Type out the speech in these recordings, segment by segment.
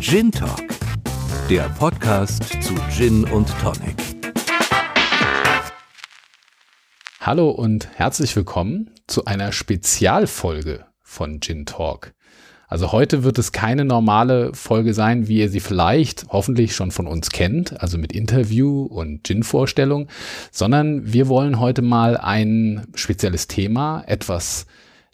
Gin Talk, der Podcast zu Gin und Tonic. Hallo und herzlich willkommen zu einer Spezialfolge von Gin Talk. Also heute wird es keine normale Folge sein, wie ihr sie vielleicht hoffentlich schon von uns kennt, also mit Interview und Gin-Vorstellung, sondern wir wollen heute mal ein spezielles Thema etwas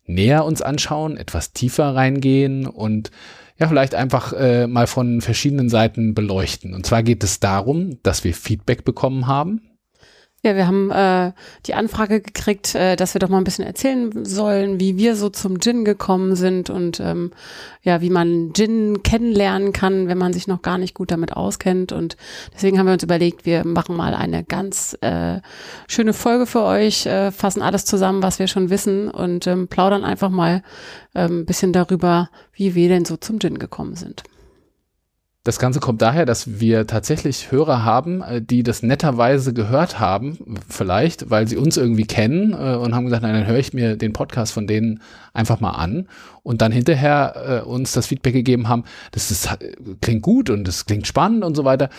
näher uns anschauen, etwas tiefer reingehen und ja, vielleicht einfach äh, mal von verschiedenen Seiten beleuchten. Und zwar geht es darum, dass wir Feedback bekommen haben ja, wir haben äh, die Anfrage gekriegt, äh, dass wir doch mal ein bisschen erzählen sollen, wie wir so zum Gin gekommen sind und ähm, ja, wie man Gin kennenlernen kann, wenn man sich noch gar nicht gut damit auskennt. Und deswegen haben wir uns überlegt, wir machen mal eine ganz äh, schöne Folge für euch, äh, fassen alles zusammen, was wir schon wissen und ähm, plaudern einfach mal ein bisschen darüber, wie wir denn so zum Gin gekommen sind. Das Ganze kommt daher, dass wir tatsächlich Hörer haben, äh, die das netterweise gehört haben, vielleicht, weil sie uns irgendwie kennen äh, und haben gesagt, nein, dann höre ich mir den Podcast von denen einfach mal an und dann hinterher äh, uns das Feedback gegeben haben, das ist, klingt gut und das klingt spannend und so weiter.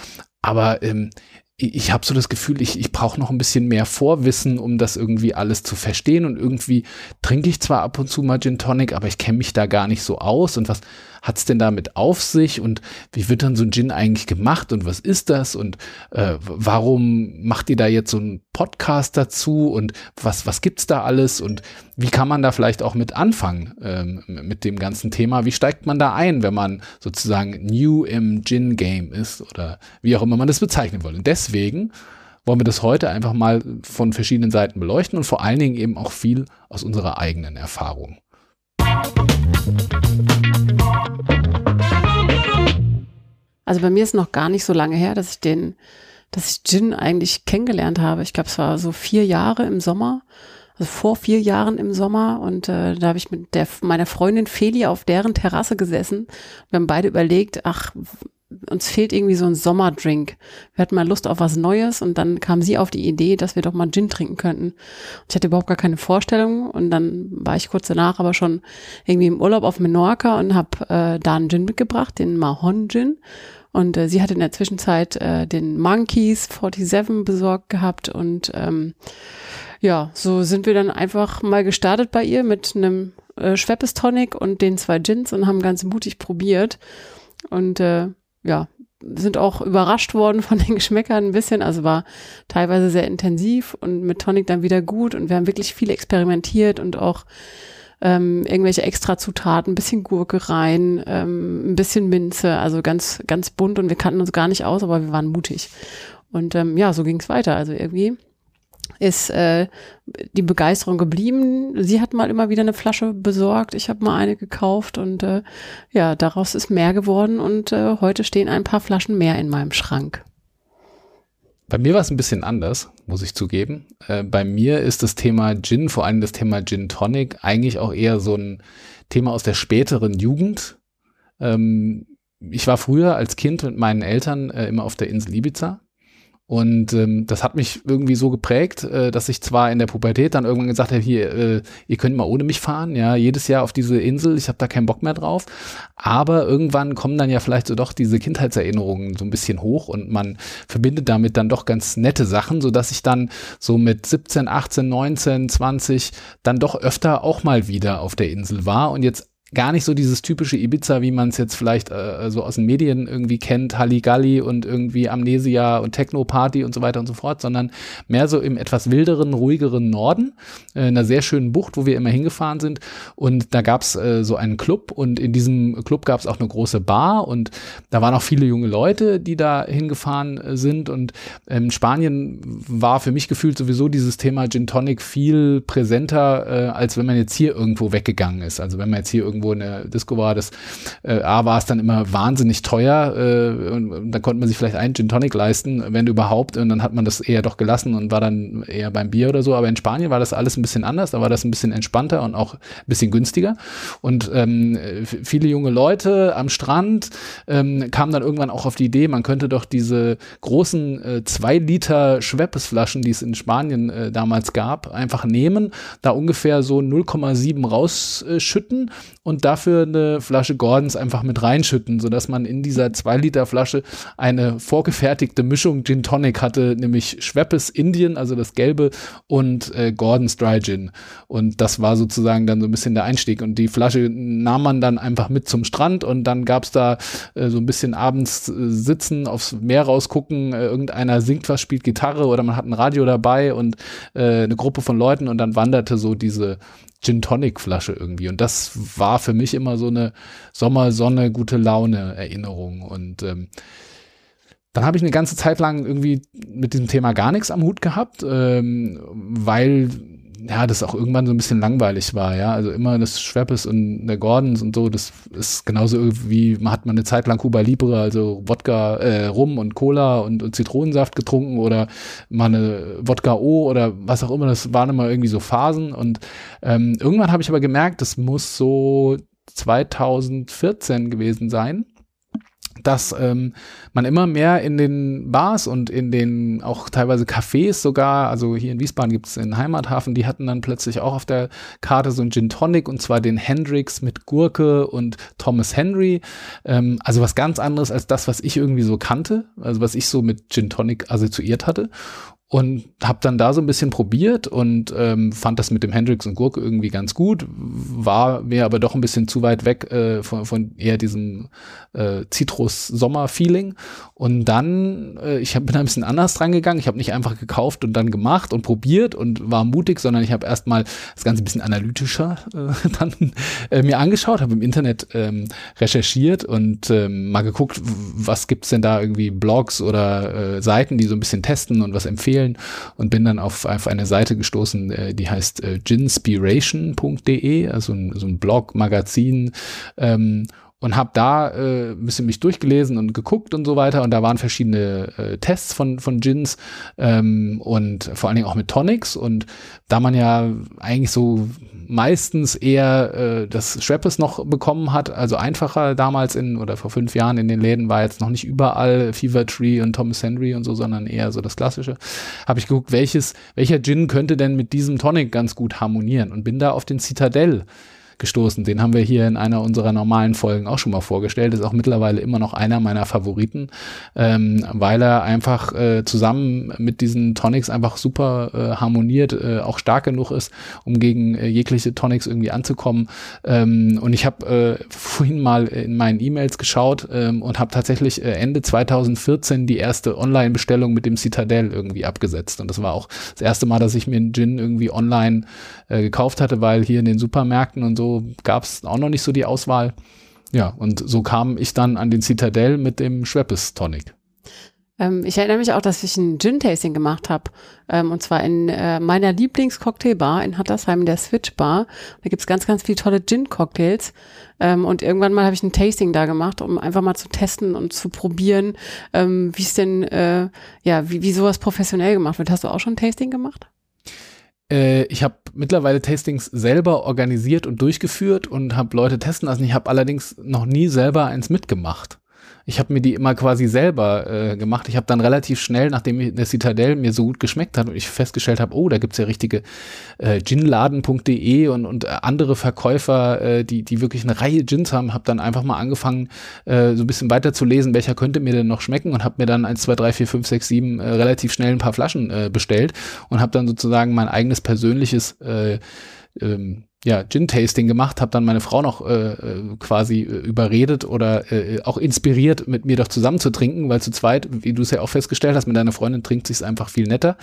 Aber ähm, ich habe so das Gefühl, ich, ich brauche noch ein bisschen mehr Vorwissen, um das irgendwie alles zu verstehen. Und irgendwie trinke ich zwar ab und zu mal Gin Tonic, aber ich kenne mich da gar nicht so aus. Und was hat's denn damit auf sich? Und wie wird dann so ein Gin eigentlich gemacht? Und was ist das? Und äh, warum macht ihr da jetzt so einen Podcast dazu? Und was, was gibt's da alles? Und wie kann man da vielleicht auch mit anfangen ähm, mit dem ganzen Thema? Wie steigt man da ein, wenn man sozusagen new im Gin-Game ist oder wie auch immer man das bezeichnen will? Und deswegen wollen wir das heute einfach mal von verschiedenen Seiten beleuchten und vor allen Dingen eben auch viel aus unserer eigenen Erfahrung. Also bei mir ist noch gar nicht so lange her, dass ich den, dass ich Gin eigentlich kennengelernt habe. Ich glaube, es war so vier Jahre im Sommer also vor vier Jahren im Sommer und äh, da habe ich mit der meiner Freundin Feli auf deren Terrasse gesessen. Wir haben beide überlegt, ach, uns fehlt irgendwie so ein Sommerdrink. Wir hatten mal Lust auf was Neues und dann kam sie auf die Idee, dass wir doch mal Gin trinken könnten. Ich hatte überhaupt gar keine Vorstellung und dann war ich kurz danach aber schon irgendwie im Urlaub auf Menorca und habe äh, da einen Gin mitgebracht, den Mahon Gin. Und äh, sie hatte in der Zwischenzeit äh, den Monkeys 47 besorgt gehabt und ähm, ja, so sind wir dann einfach mal gestartet bei ihr mit einem äh, Schweppes Tonic und den zwei Gins und haben ganz mutig probiert. Und äh, ja, sind auch überrascht worden von den Geschmäckern ein bisschen. Also war teilweise sehr intensiv und mit Tonic dann wieder gut. Und wir haben wirklich viel experimentiert und auch ähm, irgendwelche Extrazutaten, ein bisschen Gurke rein, ähm, ein bisschen Minze, also ganz, ganz bunt und wir kannten uns gar nicht aus, aber wir waren mutig. Und ähm, ja, so ging es weiter. Also irgendwie ist äh, die Begeisterung geblieben. Sie hat mal immer wieder eine Flasche besorgt, ich habe mal eine gekauft und äh, ja, daraus ist mehr geworden und äh, heute stehen ein paar Flaschen mehr in meinem Schrank. Bei mir war es ein bisschen anders, muss ich zugeben. Äh, bei mir ist das Thema Gin, vor allem das Thema Gin Tonic, eigentlich auch eher so ein Thema aus der späteren Jugend. Ähm, ich war früher als Kind mit meinen Eltern äh, immer auf der Insel Ibiza und ähm, das hat mich irgendwie so geprägt, äh, dass ich zwar in der Pubertät dann irgendwann gesagt habe, hier, äh, ihr könnt mal ohne mich fahren, ja, jedes Jahr auf diese Insel, ich habe da keinen Bock mehr drauf. Aber irgendwann kommen dann ja vielleicht so doch diese Kindheitserinnerungen so ein bisschen hoch und man verbindet damit dann doch ganz nette Sachen, so dass ich dann so mit 17, 18, 19, 20 dann doch öfter auch mal wieder auf der Insel war und jetzt gar nicht so dieses typische Ibiza, wie man es jetzt vielleicht äh, so aus den Medien irgendwie kennt, Halligalli und irgendwie Amnesia und Techno-Party und so weiter und so fort, sondern mehr so im etwas wilderen, ruhigeren Norden, äh, in einer sehr schönen Bucht, wo wir immer hingefahren sind. Und da gab's äh, so einen Club und in diesem Club gab's auch eine große Bar und da waren auch viele junge Leute, die da hingefahren äh, sind. Und in ähm, Spanien war für mich gefühlt sowieso dieses Thema Gin Tonic viel präsenter, äh, als wenn man jetzt hier irgendwo weggegangen ist. Also wenn man jetzt hier irgendwo irgendwo in der Disco war, das äh, A war es dann immer wahnsinnig teuer äh, und, und dann konnte man sich vielleicht einen Gin Tonic leisten, wenn überhaupt, und dann hat man das eher doch gelassen und war dann eher beim Bier oder so. Aber in Spanien war das alles ein bisschen anders, da war das ein bisschen entspannter und auch ein bisschen günstiger. Und ähm, viele junge Leute am Strand ähm, kamen dann irgendwann auch auf die Idee, man könnte doch diese großen äh, zwei Liter Schweppesflaschen, die es in Spanien äh, damals gab, einfach nehmen, da ungefähr so 0,7 rausschütten und dafür eine Flasche Gordons einfach mit reinschütten, sodass man in dieser 2 Liter Flasche eine vorgefertigte Mischung Gin Tonic hatte, nämlich Schweppes Indian, also das gelbe und äh, Gordons Dry Gin. Und das war sozusagen dann so ein bisschen der Einstieg und die Flasche nahm man dann einfach mit zum Strand und dann gab's da äh, so ein bisschen abends äh, sitzen, aufs Meer rausgucken, äh, irgendeiner singt was, spielt Gitarre oder man hat ein Radio dabei und äh, eine Gruppe von Leuten und dann wanderte so diese Gin Tonic Flasche irgendwie. Und das war für mich immer so eine Sommersonne, gute Laune Erinnerung. Und ähm, dann habe ich eine ganze Zeit lang irgendwie mit diesem Thema gar nichts am Hut gehabt, ähm, weil ja, das auch irgendwann so ein bisschen langweilig war, ja. Also immer das Schweppes und der Gordons und so, das ist genauso wie, man hat mal eine Zeit lang Cuba Libre, also Wodka, äh, Rum und Cola und, und Zitronensaft getrunken oder mal eine Wodka O oder was auch immer, das waren immer irgendwie so Phasen. Und ähm, irgendwann habe ich aber gemerkt, das muss so 2014 gewesen sein dass ähm, man immer mehr in den Bars und in den auch teilweise Cafés sogar, also hier in Wiesbaden gibt es den Heimathafen, die hatten dann plötzlich auch auf der Karte so ein Gin Tonic und zwar den Hendrix mit Gurke und Thomas Henry. Ähm, also was ganz anderes als das, was ich irgendwie so kannte, also was ich so mit Gin Tonic assoziiert hatte und habe dann da so ein bisschen probiert und ähm, fand das mit dem Hendrix und Gurke irgendwie ganz gut, war mir aber doch ein bisschen zu weit weg äh, von, von eher diesem äh, Zitrus-Sommer-Feeling. Und dann, äh, ich hab, bin ein bisschen anders dran gegangen. Ich habe nicht einfach gekauft und dann gemacht und probiert und war mutig, sondern ich habe erstmal das Ganze ein bisschen analytischer äh, dann äh, mir angeschaut, habe im Internet ähm, recherchiert und ähm, mal geguckt, was gibt's denn da irgendwie Blogs oder äh, Seiten, die so ein bisschen testen und was empfehlen empfehlen und bin dann auf, auf eine Seite gestoßen, äh, die heißt äh, ginspiration.de, also ein, so ein Blog, Magazin ähm, und habe da äh, ein bisschen mich durchgelesen und geguckt und so weiter und da waren verschiedene äh, Tests von von Gins ähm, und vor allen Dingen auch mit Tonics und da man ja eigentlich so meistens eher äh, das Schweppes noch bekommen hat, also einfacher damals in oder vor fünf Jahren in den Läden war jetzt noch nicht überall Fever Tree und Thomas Henry und so, sondern eher so das klassische. Habe ich geguckt, welches welcher Gin könnte denn mit diesem Tonic ganz gut harmonieren und bin da auf den Citadel gestoßen. Den haben wir hier in einer unserer normalen Folgen auch schon mal vorgestellt. Ist auch mittlerweile immer noch einer meiner Favoriten, ähm, weil er einfach äh, zusammen mit diesen Tonics einfach super äh, harmoniert, äh, auch stark genug ist, um gegen äh, jegliche Tonics irgendwie anzukommen. Ähm, und ich habe äh, vorhin mal in meinen E-Mails geschaut ähm, und habe tatsächlich äh, Ende 2014 die erste Online-Bestellung mit dem Citadel irgendwie abgesetzt. Und das war auch das erste Mal, dass ich mir einen Gin irgendwie online äh, gekauft hatte, weil hier in den Supermärkten und so gab es auch noch nicht so die Auswahl. Ja, und so kam ich dann an den Citadel mit dem Schweppes Tonic. Ähm, ich erinnere mich auch, dass ich ein Gin-Tasting gemacht habe. Ähm, und zwar in äh, meiner Lieblingscocktailbar in Hattersheim, der Switch Bar. Da gibt's ganz, ganz viele tolle Gin-Cocktails. Ähm, und irgendwann mal habe ich ein Tasting da gemacht, um einfach mal zu testen und zu probieren, ähm, wie es denn, äh, ja, wie, wie sowas professionell gemacht wird. Hast du auch schon ein Tasting gemacht? Äh, ich habe mittlerweile Tastings selber organisiert und durchgeführt und habe Leute testen lassen. Ich habe allerdings noch nie selber eins mitgemacht. Ich habe mir die immer quasi selber äh, gemacht. Ich habe dann relativ schnell, nachdem der Citadel mir so gut geschmeckt hat und ich festgestellt habe, oh, da gibt's ja richtige äh, ginladen.de und, und andere Verkäufer, äh, die, die wirklich eine Reihe Gins haben, habe dann einfach mal angefangen, äh, so ein bisschen weiter zu lesen, welcher könnte mir denn noch schmecken und habe mir dann 1, 2, 3, 4, 5, 6, 7 äh, relativ schnell ein paar Flaschen äh, bestellt und habe dann sozusagen mein eigenes persönliches äh, ähm, ja, Gin-Tasting gemacht, habe dann meine Frau noch äh, äh quasi äh, überredet oder äh, auch inspiriert, mit mir doch zusammen zu trinken, weil zu zweit, wie du es ja auch festgestellt hast, mit deiner Freundin trinkt sich einfach viel netter.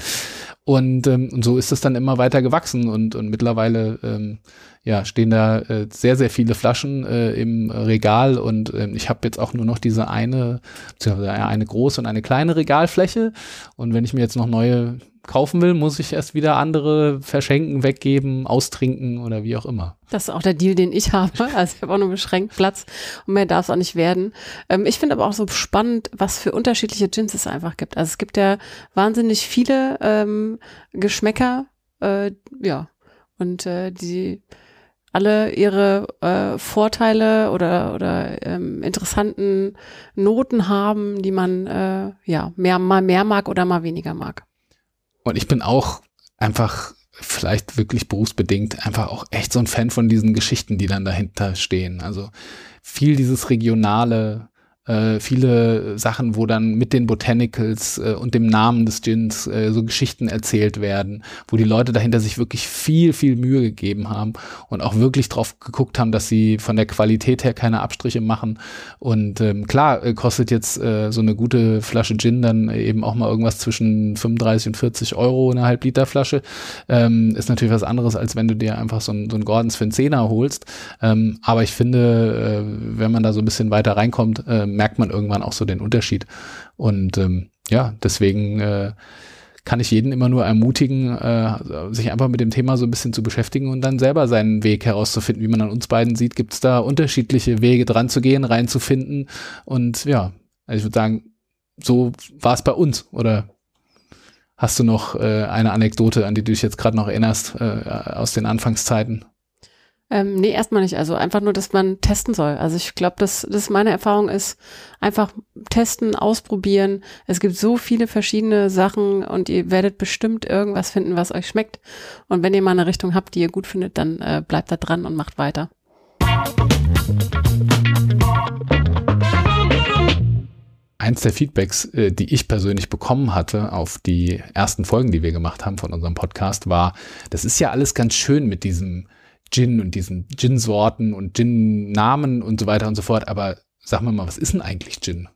Und, ähm, und so ist es dann immer weiter gewachsen und, und mittlerweile ähm, ja, stehen da äh, sehr, sehr viele Flaschen äh, im Regal und äh, ich habe jetzt auch nur noch diese eine, eine große und eine kleine Regalfläche. Und wenn ich mir jetzt noch neue kaufen will, muss ich erst wieder andere verschenken, weggeben, austrinken oder wie auch immer. Das ist auch der Deal, den ich habe. Also ich habe auch nur beschränkt Platz und mehr darf es auch nicht werden. Ähm, ich finde aber auch so spannend, was für unterschiedliche Gins es einfach gibt. Also es gibt ja wahnsinnig viele ähm, Geschmäcker, äh, ja, und äh, die alle ihre äh, Vorteile oder oder ähm, interessanten Noten haben, die man äh, ja mehr mal mehr mag oder mal weniger mag. Und ich bin auch einfach vielleicht wirklich berufsbedingt einfach auch echt so ein Fan von diesen Geschichten, die dann dahinter stehen. Also viel dieses regionale, äh, viele Sachen, wo dann mit den Botanicals äh, und dem Namen des Gins äh, so Geschichten erzählt werden, wo die Leute dahinter sich wirklich viel, viel Mühe gegeben haben und auch wirklich drauf geguckt haben, dass sie von der Qualität her keine Abstriche machen. Und ähm, klar, äh, kostet jetzt äh, so eine gute Flasche Gin dann eben auch mal irgendwas zwischen 35 und 40 Euro eine Halb-Liter-Flasche. Ähm, ist natürlich was anderes, als wenn du dir einfach so ein, so ein Gordons für einen Zehner holst. Ähm, aber ich finde, äh, wenn man da so ein bisschen weiter reinkommt, äh, merkt man irgendwann auch so den Unterschied. Und ähm, ja, deswegen äh, kann ich jeden immer nur ermutigen, äh, sich einfach mit dem Thema so ein bisschen zu beschäftigen und dann selber seinen Weg herauszufinden. Wie man an uns beiden sieht, gibt es da unterschiedliche Wege dran zu gehen, reinzufinden. Und ja, also ich würde sagen, so war es bei uns. Oder hast du noch äh, eine Anekdote, an die du dich jetzt gerade noch erinnerst äh, aus den Anfangszeiten? Ähm, nee, erstmal nicht. Also einfach nur, dass man testen soll. Also ich glaube, dass das meine Erfahrung ist, einfach testen, ausprobieren. Es gibt so viele verschiedene Sachen und ihr werdet bestimmt irgendwas finden, was euch schmeckt. Und wenn ihr mal eine Richtung habt, die ihr gut findet, dann äh, bleibt da dran und macht weiter. Eins der Feedbacks, äh, die ich persönlich bekommen hatte auf die ersten Folgen, die wir gemacht haben von unserem Podcast, war, das ist ja alles ganz schön mit diesem Gin und diesen Gin-Sorten und Gin-Namen und so weiter und so fort. Aber sag mal mal, was ist denn eigentlich Gin?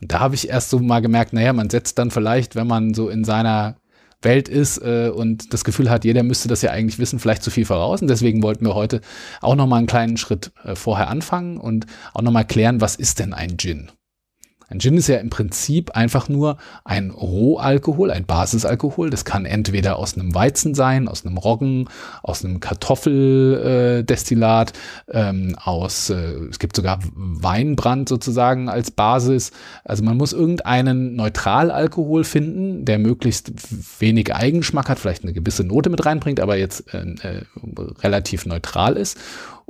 Und da habe ich erst so mal gemerkt, naja, man setzt dann vielleicht, wenn man so in seiner Welt ist äh, und das Gefühl hat, jeder müsste das ja eigentlich wissen, vielleicht zu viel voraus. Und deswegen wollten wir heute auch noch mal einen kleinen Schritt äh, vorher anfangen und auch noch mal klären, was ist denn ein Gin? Ein Gin ist ja im Prinzip einfach nur ein Rohalkohol, ein Basisalkohol. Das kann entweder aus einem Weizen sein, aus einem Roggen, aus einem Kartoffeldestillat, äh, ähm, aus, äh, es gibt sogar Weinbrand sozusagen als Basis. Also man muss irgendeinen Neutralalkohol finden, der möglichst wenig Eigengeschmack hat, vielleicht eine gewisse Note mit reinbringt, aber jetzt äh, äh relativ neutral ist.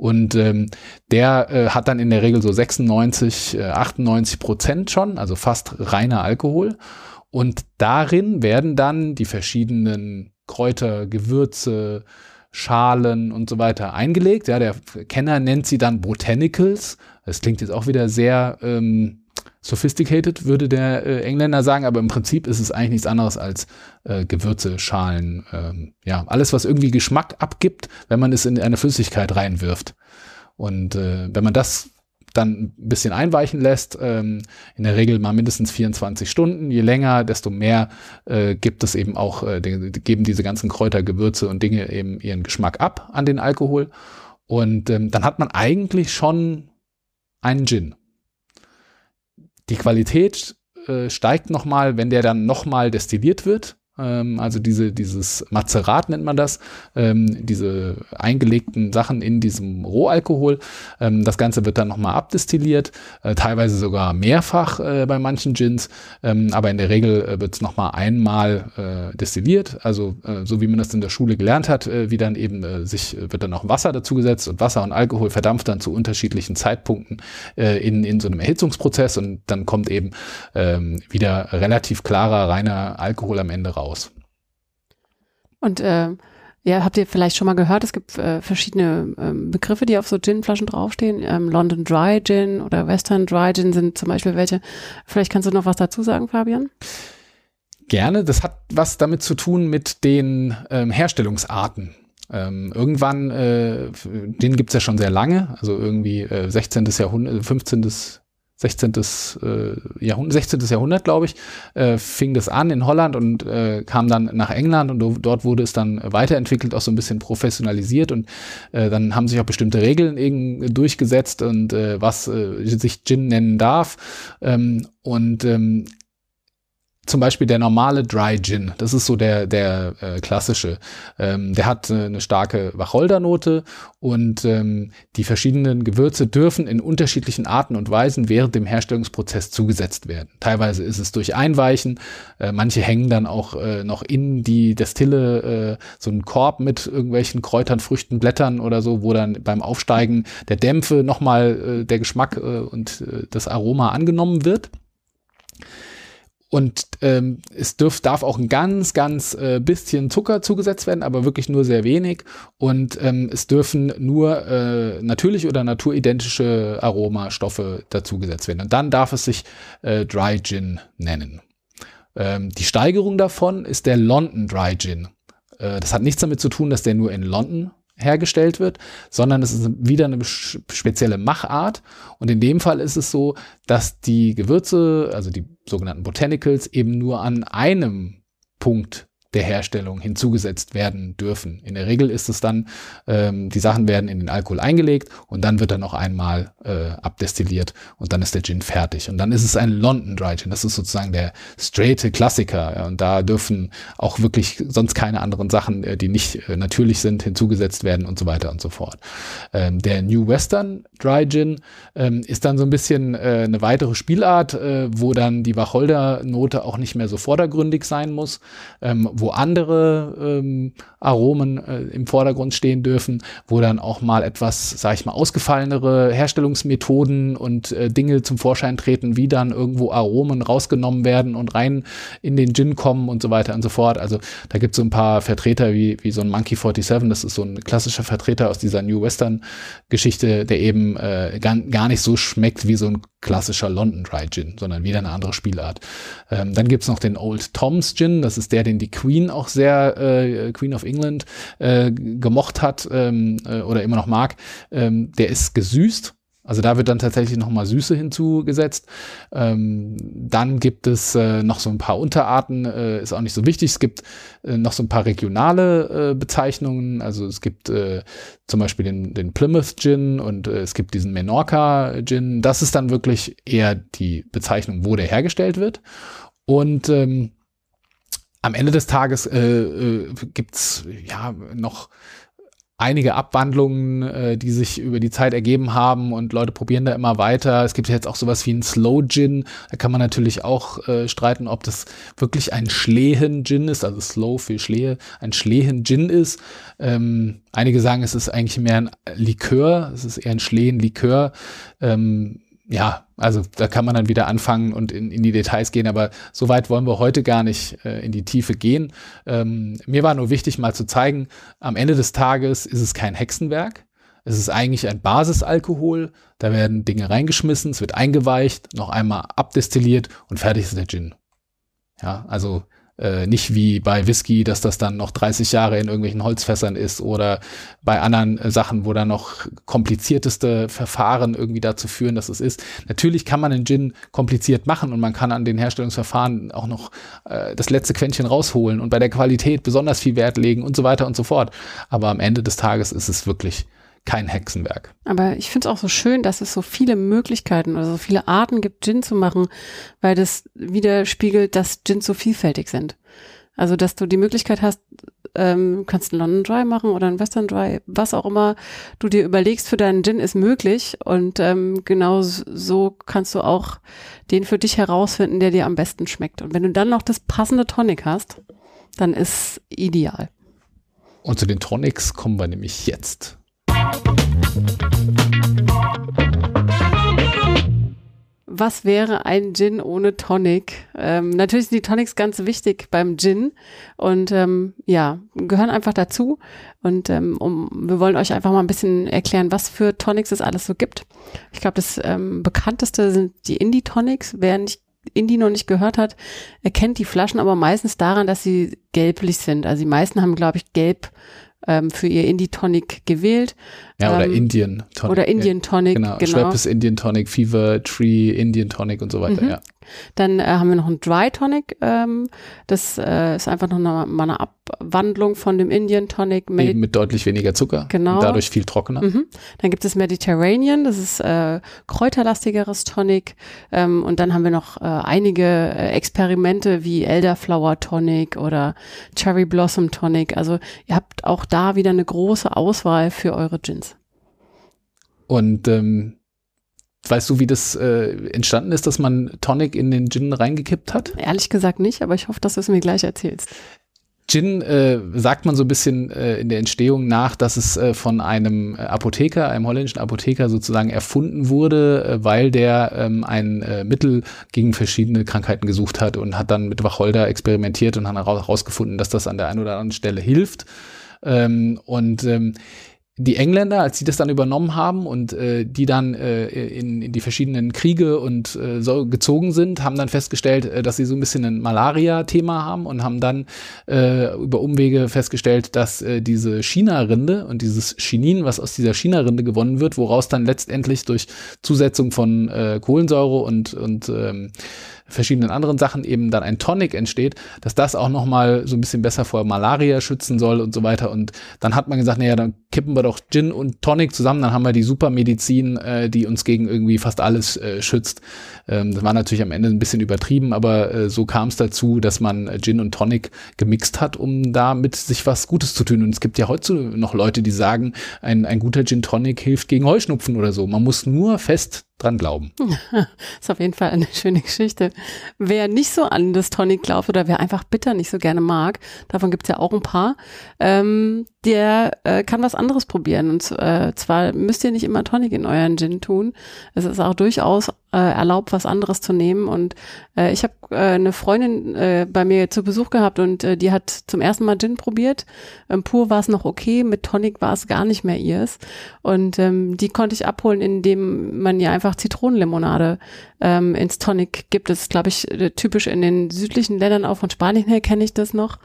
Und ähm, der äh, hat dann in der Regel so 96, äh, 98 Prozent schon, also fast reiner Alkohol. Und darin werden dann die verschiedenen Kräuter, Gewürze, Schalen und so weiter eingelegt. Ja, der Kenner nennt sie dann Botanicals. Das klingt jetzt auch wieder sehr ähm, sophisticated, würde der äh, Engländer sagen, aber im Prinzip ist es eigentlich nichts anderes als äh, Gewürze, Schalen, ähm, ja, alles, was irgendwie Geschmack abgibt, wenn man es in eine Flüssigkeit reinwirft. Und äh, wenn man das dann ein bisschen einweichen lässt, ähm, in der Regel mal mindestens 24 Stunden. Je länger, desto mehr äh, gibt es eben auch, äh, die, geben diese ganzen Kräuter, Gewürze und Dinge eben ihren Geschmack ab an den Alkohol. Und ähm, dann hat man eigentlich schon einen Gin. Die Qualität äh, steigt nochmal, wenn der dann nochmal destilliert wird ähm, also diese, dieses Mazerat nennt man das, ähm, diese eingelegten Sachen in diesem Rohalkohol. Ähm, das Ganze wird dann nochmal abdestilliert, äh, teilweise sogar mehrfach äh, bei manchen Gins, ähm, aber in der Regel äh, wird es nochmal einmal äh, destilliert, also äh, so wie man das in der Schule gelernt hat, äh, wie dann eben sich, wird dann noch Wasser dazugesetzt und Wasser und Alkohol verdampft dann zu unterschiedlichen Zeitpunkten in, in so einem Erhitzungsprozess. Und dann kommt eben ähm, wieder relativ klarer, reiner Alkohol am Ende raus aus. Und äh, ja, habt ihr vielleicht schon mal gehört, es gibt äh, verschiedene ähm, Begriffe, die auf so Ginflaschen draufstehen. Ähm, London Dry Gin oder Western Dry Gin sind zum Beispiel welche. Vielleicht kannst du noch was dazu sagen, Fabian? Gerne. Das hat was damit zu tun mit den ähm, Herstellungsarten. Ähm, irgendwann, äh, den gibt's ja schon sehr lange, also irgendwie äh, 16. Jahrhundert, 15. 16. Äh, Jahrhundert, 16. Jahrhundert, glaube ich, äh, fing das an in Holland und äh, kam dann nach England und dort wurde es dann weiterentwickelt, auch so ein bisschen professionalisiert und äh, dann haben sich auch bestimmte Regeln eben durchgesetzt und was sich Gin nennen darf. Ähm, und ähm, zum Beispiel der normale Dry Gin, das ist so der, der äh, klassische. Ähm, der hat äh, eine starke Wacholdernote und ähm, die verschiedenen Gewürze dürfen in unterschiedlichen Arten und Weisen während dem Herstellungsprozess zugesetzt werden. Teilweise ist es durch Einweichen, äh, manche hängen dann auch äh, noch in die Destille äh, so einen Korb mit irgendwelchen Kräutern, Früchten, Blättern oder so, wo dann beim Aufsteigen der Dämpfe nochmal äh, der Geschmack äh, und äh, das Aroma angenommen wird. Und ähm, es dürf, darf auch ein ganz, ganz äh, bisschen Zucker zugesetzt werden, aber wirklich nur sehr wenig. Und ähm, es dürfen nur äh, natürlich oder naturidentische Aromastoffe dazugesetzt werden. Und dann darf es sich äh, Dry Gin nennen. Ähm, die Steigerung davon ist der London Dry Gin. Äh, das hat nichts damit zu tun, dass der nur in London hergestellt wird, sondern es ist wieder eine spezielle Machart. Und in dem Fall ist es so, dass die Gewürze, also die sogenannten Botanicals, eben nur an einem Punkt der Herstellung hinzugesetzt werden dürfen. In der Regel ist es dann, ähm, die Sachen werden in den Alkohol eingelegt und dann wird er noch einmal äh, abdestilliert und dann ist der Gin fertig. Und dann ist es ein London Dry Gin. Das ist sozusagen der straighte Klassiker. Und da dürfen auch wirklich sonst keine anderen Sachen, äh, die nicht äh, natürlich sind, hinzugesetzt werden und so weiter und so fort. Ähm, der New Western Dry Gin ähm, ist dann so ein bisschen äh, eine weitere Spielart, äh, wo dann die Wacholder-Note auch nicht mehr so vordergründig sein muss, ähm, wo andere ähm, Aromen äh, im Vordergrund stehen dürfen, wo dann auch mal etwas, sag ich mal, ausgefallenere Herstellungsmethoden und äh, Dinge zum Vorschein treten, wie dann irgendwo Aromen rausgenommen werden und rein in den Gin kommen und so weiter und so fort. Also da gibt es so ein paar Vertreter wie, wie so ein Monkey 47, das ist so ein klassischer Vertreter aus dieser New Western Geschichte, der eben äh, gar, gar nicht so schmeckt wie so ein klassischer London Dry Gin, sondern wieder eine andere Spielart. Ähm, dann gibt's noch den Old Tom's Gin, das ist der, den die Queen auch sehr, äh, Queen of England, äh, gemocht hat ähm, äh, oder immer noch mag. Ähm, der ist gesüßt also da wird dann tatsächlich nochmal Süße hinzugesetzt. Ähm, dann gibt es äh, noch so ein paar Unterarten, äh, ist auch nicht so wichtig. Es gibt äh, noch so ein paar regionale äh, Bezeichnungen. Also es gibt äh, zum Beispiel den, den Plymouth Gin und äh, es gibt diesen Menorca Gin. Das ist dann wirklich eher die Bezeichnung, wo der hergestellt wird. Und ähm, am Ende des Tages äh, äh, gibt's ja noch einige Abwandlungen, äh, die sich über die Zeit ergeben haben und Leute probieren da immer weiter. Es gibt jetzt auch sowas wie ein Slow Gin. Da kann man natürlich auch äh, streiten, ob das wirklich ein Schlehen Gin ist, also Slow für Schlehe, ein Schlehen Gin ist. Ähm, einige sagen, es ist eigentlich mehr ein Likör, es ist eher ein Schlehen Likör. Ähm, ja, also da kann man dann wieder anfangen und in, in die Details gehen, aber so weit wollen wir heute gar nicht äh, in die Tiefe gehen. Ähm, mir war nur wichtig, mal zu zeigen, am Ende des Tages ist es kein Hexenwerk. Es ist eigentlich ein Basisalkohol. Da werden Dinge reingeschmissen, es wird eingeweicht, noch einmal abdestilliert und fertig ist der Gin. Ja, also äh, nicht wie bei Whisky, dass das dann noch 30 Jahre in irgendwelchen Holzfässern ist oder bei anderen äh, Sachen, wo dann noch komplizierteste Verfahren irgendwie dazu führen, dass es ist. Natürlich kann man einen Gin kompliziert machen und man kann an den Herstellungsverfahren auch noch äh, das letzte Quäntchen rausholen und bei der Qualität besonders viel Wert legen und so weiter und so fort. Aber am Ende des Tages ist es wirklich kein Hexenwerk. Aber ich finde es auch so schön, dass es so viele Möglichkeiten oder so viele Arten gibt, Gin zu machen, weil das widerspiegelt, dass Gins so vielfältig sind. Also, dass du die Möglichkeit hast, ähm, kannst einen London Dry machen oder einen Western Dry, was auch immer du dir überlegst für deinen Gin ist möglich und ähm, genau so kannst du auch den für dich herausfinden, der dir am besten schmeckt. Und wenn du dann noch das passende Tonic hast, dann ist ideal. Und zu den Tonics kommen wir nämlich jetzt. Was wäre ein Gin ohne Tonic? Ähm, natürlich sind die Tonics ganz wichtig beim Gin und ähm, ja, gehören einfach dazu. Und ähm, um, wir wollen euch einfach mal ein bisschen erklären, was für Tonics es alles so gibt. Ich glaube, das ähm, bekannteste sind die Indie-Tonics. Wer nicht Indie noch nicht gehört hat, erkennt die Flaschen aber meistens daran, dass sie gelblich sind. Also die meisten haben, glaube ich, gelb ähm, für ihr Indie Tonic gewählt. Ja, oder ähm, Indian Tonic. Oder Indian Tonic, genau. genau. Schweppes Indian Tonic, Fever Tree Indian Tonic und so weiter, mhm. ja. Dann äh, haben wir noch einen Dry Tonic. Ähm, das äh, ist einfach noch eine, mal eine Abwandlung von dem Indian Tonic. Eben mit deutlich weniger Zucker. Genau. Und dadurch viel trockener. Mhm. Dann gibt es Mediterranean. Das ist äh, kräuterlastigeres Tonic. Ähm, und dann haben wir noch äh, einige äh, Experimente wie Elderflower Tonic oder Cherry Blossom Tonic. Also ihr habt auch da wieder eine große Auswahl für eure Gins. Und ähm, weißt du, wie das äh, entstanden ist, dass man Tonic in den Gin reingekippt hat? Ehrlich gesagt nicht, aber ich hoffe, dass du es mir gleich erzählst. Gin äh, sagt man so ein bisschen äh, in der Entstehung nach, dass es äh, von einem Apotheker, einem holländischen Apotheker sozusagen erfunden wurde, äh, weil der ähm, ein äh, Mittel gegen verschiedene Krankheiten gesucht hat und hat dann mit Wacholder experimentiert und hat herausgefunden, dass das an der einen oder anderen Stelle hilft. Ähm, und ähm, die Engländer, als sie das dann übernommen haben und äh, die dann äh, in, in die verschiedenen Kriege und äh, so gezogen sind, haben dann festgestellt, äh, dass sie so ein bisschen ein Malaria-Thema haben und haben dann äh, über Umwege festgestellt, dass äh, diese China-Rinde und dieses Chinin, was aus dieser China-Rinde gewonnen wird, woraus dann letztendlich durch Zusetzung von äh, Kohlensäure und, und ähm, verschiedenen anderen Sachen eben dann ein Tonic entsteht, dass das auch nochmal so ein bisschen besser vor Malaria schützen soll und so weiter. Und dann hat man gesagt, naja, dann kippen wir doch Gin und Tonic zusammen, dann haben wir die Supermedizin, äh, die uns gegen irgendwie fast alles äh, schützt. Ähm, das war natürlich am Ende ein bisschen übertrieben, aber äh, so kam es dazu, dass man Gin und Tonic gemixt hat, um damit sich was Gutes zu tun. Und es gibt ja heute noch Leute, die sagen, ein, ein guter Gin Tonic hilft gegen Heuschnupfen oder so. Man muss nur fest dran glauben. ist auf jeden Fall eine schöne Geschichte. Wer nicht so an das Tonic glaubt oder wer einfach bitter nicht so gerne mag, davon gibt's ja auch ein paar, ähm, der äh, kann was anderes probieren. Und äh, zwar müsst ihr nicht immer Tonic in euren Gin tun. Es ist auch durchaus äh, erlaubt, was anderes zu nehmen. Und äh, ich habe äh, eine Freundin äh, bei mir zu Besuch gehabt und äh, die hat zum ersten Mal Gin probiert. Ähm, pur war es noch okay, mit Tonic war es gar nicht mehr ihrs. Und ähm, die konnte ich abholen, indem man ja einfach Zitronenlimonade ähm, ins Tonic gibt. Das ist, glaube ich, äh, typisch in den südlichen Ländern, auch von Spanien her kenne ich das noch.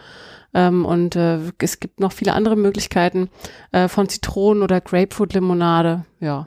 Ähm, und äh, es gibt noch viele andere Möglichkeiten äh, von Zitronen- oder Grapefruit-Limonade. Ja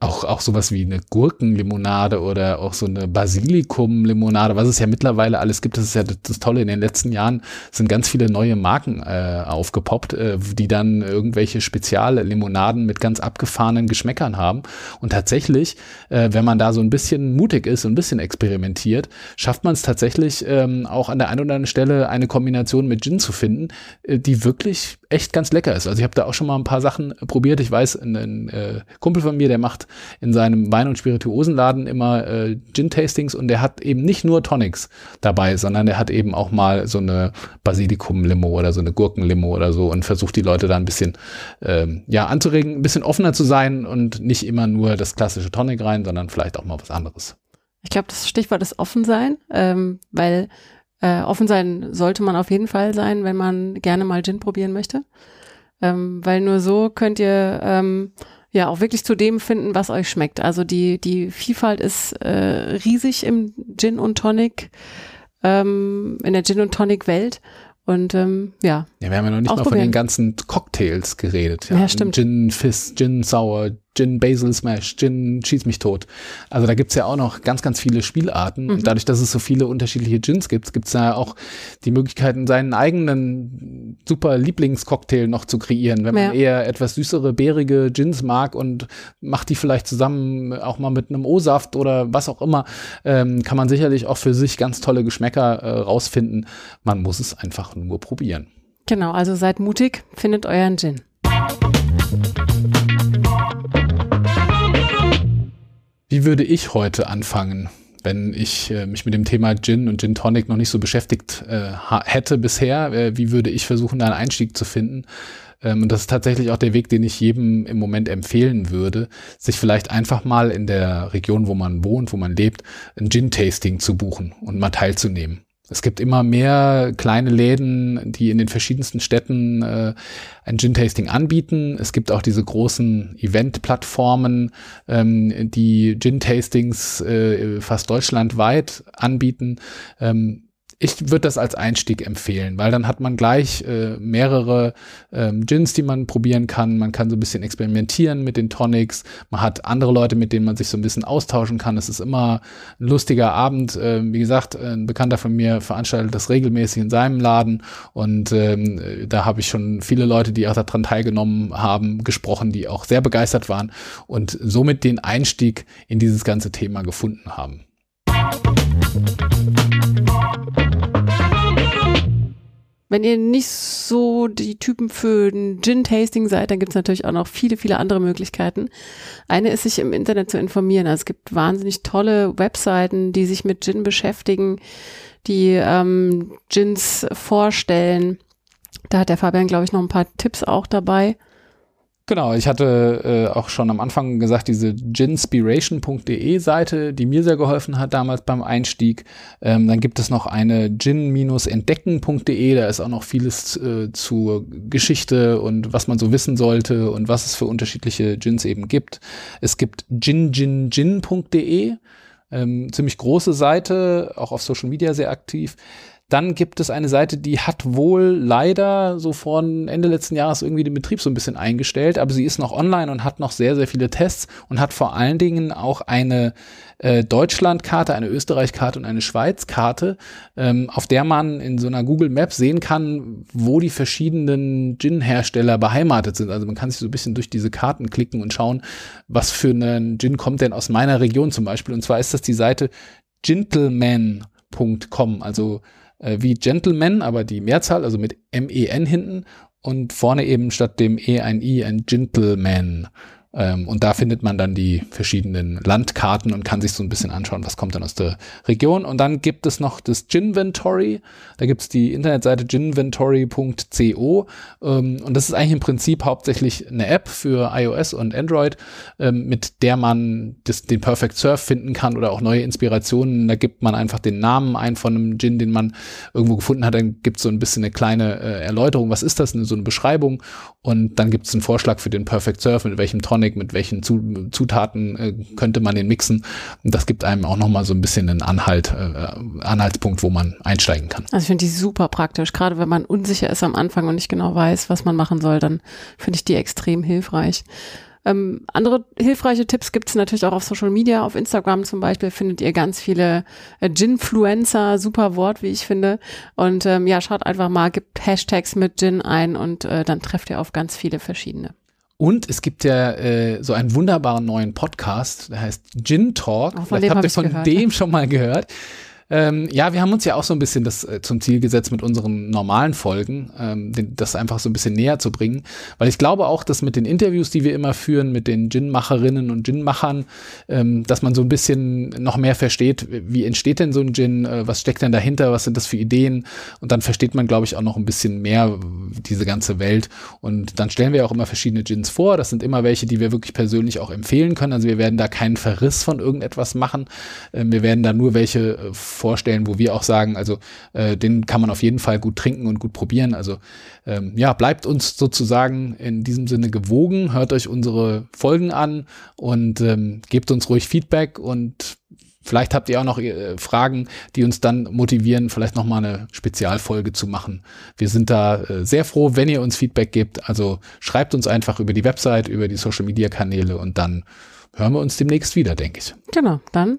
auch, auch sowas wie eine Gurkenlimonade oder auch so eine Basilikum-Limonade, was es ja mittlerweile alles gibt. Das ist ja das, Tolle. In den letzten Jahren sind ganz viele neue Marken äh, aufgepoppt, äh, die dann irgendwelche Speziallimonaden mit ganz abgefahrenen Geschmäckern haben. Und tatsächlich, äh, wenn man da so ein bisschen mutig ist und ein bisschen experimentiert, schafft man es tatsächlich ähm, auch an der einen oder anderen Stelle eine Kombination mit Gin zu finden, äh, die wirklich echt ganz lecker ist. Also ich habe da auch schon mal ein paar Sachen probiert. Ich weiß, ein, ein äh, Kumpel von mir, der macht in seinem Wein- und Spirituosenladen immer äh, Gin-Tastings und der hat eben nicht nur Tonics dabei, sondern der hat eben auch mal so eine Basilikum-Limo oder so eine Gurken-Limo oder so und versucht die Leute da ein bisschen ähm, ja anzuregen, ein bisschen offener zu sein und nicht immer nur das klassische Tonic rein, sondern vielleicht auch mal was anderes. Ich glaube, das Stichwort ist offen sein, ähm, weil äh, offen sein sollte man auf jeden Fall sein, wenn man gerne mal Gin probieren möchte. Ähm, weil nur so könnt ihr ähm, ja auch wirklich zu dem finden, was euch schmeckt. Also die, die Vielfalt ist äh, riesig im Gin und Tonic, ähm, in der Gin und Tonic Welt. Und ähm, ja. Ja, wir haben ja noch nicht mal von den ganzen Cocktails geredet. Ja, ja stimmt. Gin Fizz, Gin Sour, Gin Basil Smash, Gin Schieß mich tot. Also da gibt's ja auch noch ganz, ganz viele Spielarten. Mhm. Und dadurch, dass es so viele unterschiedliche Gins gibt, gibt's da auch die Möglichkeiten, seinen eigenen super Lieblingscocktail noch zu kreieren. Wenn man ja. eher etwas süßere, bärige Gins mag und macht die vielleicht zusammen auch mal mit einem O-Saft oder was auch immer, ähm, kann man sicherlich auch für sich ganz tolle Geschmäcker äh, rausfinden. Man muss es einfach nur probieren. Genau, also seid mutig, findet euren Gin. Wie würde ich heute anfangen, wenn ich äh, mich mit dem Thema Gin und Gin Tonic noch nicht so beschäftigt äh, hätte bisher? Äh, wie würde ich versuchen, da einen Einstieg zu finden? Ähm, und das ist tatsächlich auch der Weg, den ich jedem im Moment empfehlen würde, sich vielleicht einfach mal in der Region, wo man wohnt, wo man lebt, ein Gin-Tasting zu buchen und mal teilzunehmen. Es gibt immer mehr kleine Läden, die in den verschiedensten Städten äh, ein Gin-Tasting anbieten. Es gibt auch diese großen Event-Plattformen, ähm, die Gin-Tastings äh, fast deutschlandweit anbieten. Ähm, ich würde das als Einstieg empfehlen, weil dann hat man gleich äh, mehrere ähm, Gins, die man probieren kann. Man kann so ein bisschen experimentieren mit den Tonics. Man hat andere Leute, mit denen man sich so ein bisschen austauschen kann. Es ist immer ein lustiger Abend. Äh, wie gesagt, ein Bekannter von mir veranstaltet das regelmäßig in seinem Laden und ähm, da habe ich schon viele Leute, die auch daran teilgenommen haben, gesprochen, die auch sehr begeistert waren und somit den Einstieg in dieses ganze Thema gefunden haben. Wenn ihr nicht so die Typen für ein Gin-Tasting seid, dann gibt es natürlich auch noch viele, viele andere Möglichkeiten. Eine ist, sich im Internet zu informieren. Also es gibt wahnsinnig tolle Webseiten, die sich mit Gin beschäftigen, die ähm, Gins vorstellen. Da hat der Fabian, glaube ich, noch ein paar Tipps auch dabei. Genau, ich hatte äh, auch schon am Anfang gesagt, diese ginspiration.de Seite, die mir sehr geholfen hat damals beim Einstieg. Ähm, dann gibt es noch eine gin-entdecken.de, da ist auch noch vieles äh, zur Geschichte und was man so wissen sollte und was es für unterschiedliche Gins eben gibt. Es gibt ginginGin.de, ähm, ziemlich große Seite, auch auf Social Media sehr aktiv. Dann gibt es eine Seite, die hat wohl leider so vor Ende letzten Jahres irgendwie den Betrieb so ein bisschen eingestellt, aber sie ist noch online und hat noch sehr, sehr viele Tests und hat vor allen Dingen auch eine äh, Deutschlandkarte, eine Österreich-Karte und eine Schweiz-Karte, ähm, auf der man in so einer Google Map sehen kann, wo die verschiedenen Gin-Hersteller beheimatet sind. Also man kann sich so ein bisschen durch diese Karten klicken und schauen, was für einen Gin kommt denn aus meiner Region zum Beispiel. Und zwar ist das die Seite gentleman.com, also äh, wie Gentleman, aber die Mehrzahl, also mit M-E-N hinten und vorne eben statt dem E ein I ein Gentleman. Ähm, und da findet man dann die verschiedenen Landkarten und kann sich so ein bisschen anschauen, was kommt dann aus der Region. Und dann gibt es noch das Ginventory. Da gibt es die Internetseite ginventory.co. Ähm, und das ist eigentlich im Prinzip hauptsächlich eine App für iOS und Android, ähm, mit der man das, den Perfect Surf finden kann oder auch neue Inspirationen. Da gibt man einfach den Namen ein von einem Gin, den man irgendwo gefunden hat. Dann gibt es so ein bisschen eine kleine äh, Erläuterung. Was ist das? So eine Beschreibung. Und dann gibt es einen Vorschlag für den Perfect Surf, mit welchem Tonic Tonic, mit welchen Zutaten äh, könnte man den mixen. Und das gibt einem auch nochmal so ein bisschen einen Anhalt, äh, Anhaltspunkt, wo man einsteigen kann. Also ich finde die super praktisch. Gerade wenn man unsicher ist am Anfang und nicht genau weiß, was man machen soll, dann finde ich die extrem hilfreich. Ähm, andere hilfreiche Tipps gibt es natürlich auch auf Social Media. Auf Instagram zum Beispiel findet ihr ganz viele äh, Ginfluencer, super Wort, wie ich finde. Und ähm, ja, schaut einfach mal, gibt Hashtags mit Gin ein und äh, dann trefft ihr auf ganz viele verschiedene. Und es gibt ja äh, so einen wunderbaren neuen Podcast, der heißt Gin Talk. Oh, Vielleicht habt ihr von gehört. dem schon mal gehört. Ähm, ja, wir haben uns ja auch so ein bisschen das äh, zum Ziel gesetzt mit unseren normalen Folgen, ähm, den, das einfach so ein bisschen näher zu bringen. Weil ich glaube auch, dass mit den Interviews, die wir immer führen, mit den Gin-Macherinnen und Gin-Machern, ähm, dass man so ein bisschen noch mehr versteht, wie entsteht denn so ein Gin, äh, was steckt denn dahinter, was sind das für Ideen? Und dann versteht man, glaube ich, auch noch ein bisschen mehr diese ganze Welt. Und dann stellen wir auch immer verschiedene Gins vor. Das sind immer welche, die wir wirklich persönlich auch empfehlen können. Also wir werden da keinen Verriss von irgendetwas machen. Ähm, wir werden da nur welche äh, vorstellen, wo wir auch sagen, also äh, den kann man auf jeden Fall gut trinken und gut probieren. Also ähm, ja, bleibt uns sozusagen in diesem Sinne gewogen, hört euch unsere Folgen an und ähm, gebt uns ruhig Feedback und Vielleicht habt ihr auch noch äh, Fragen, die uns dann motivieren, vielleicht noch mal eine Spezialfolge zu machen. Wir sind da äh, sehr froh, wenn ihr uns Feedback gebt. Also schreibt uns einfach über die Website, über die Social Media Kanäle und dann hören wir uns demnächst wieder, denke ich. Genau, dann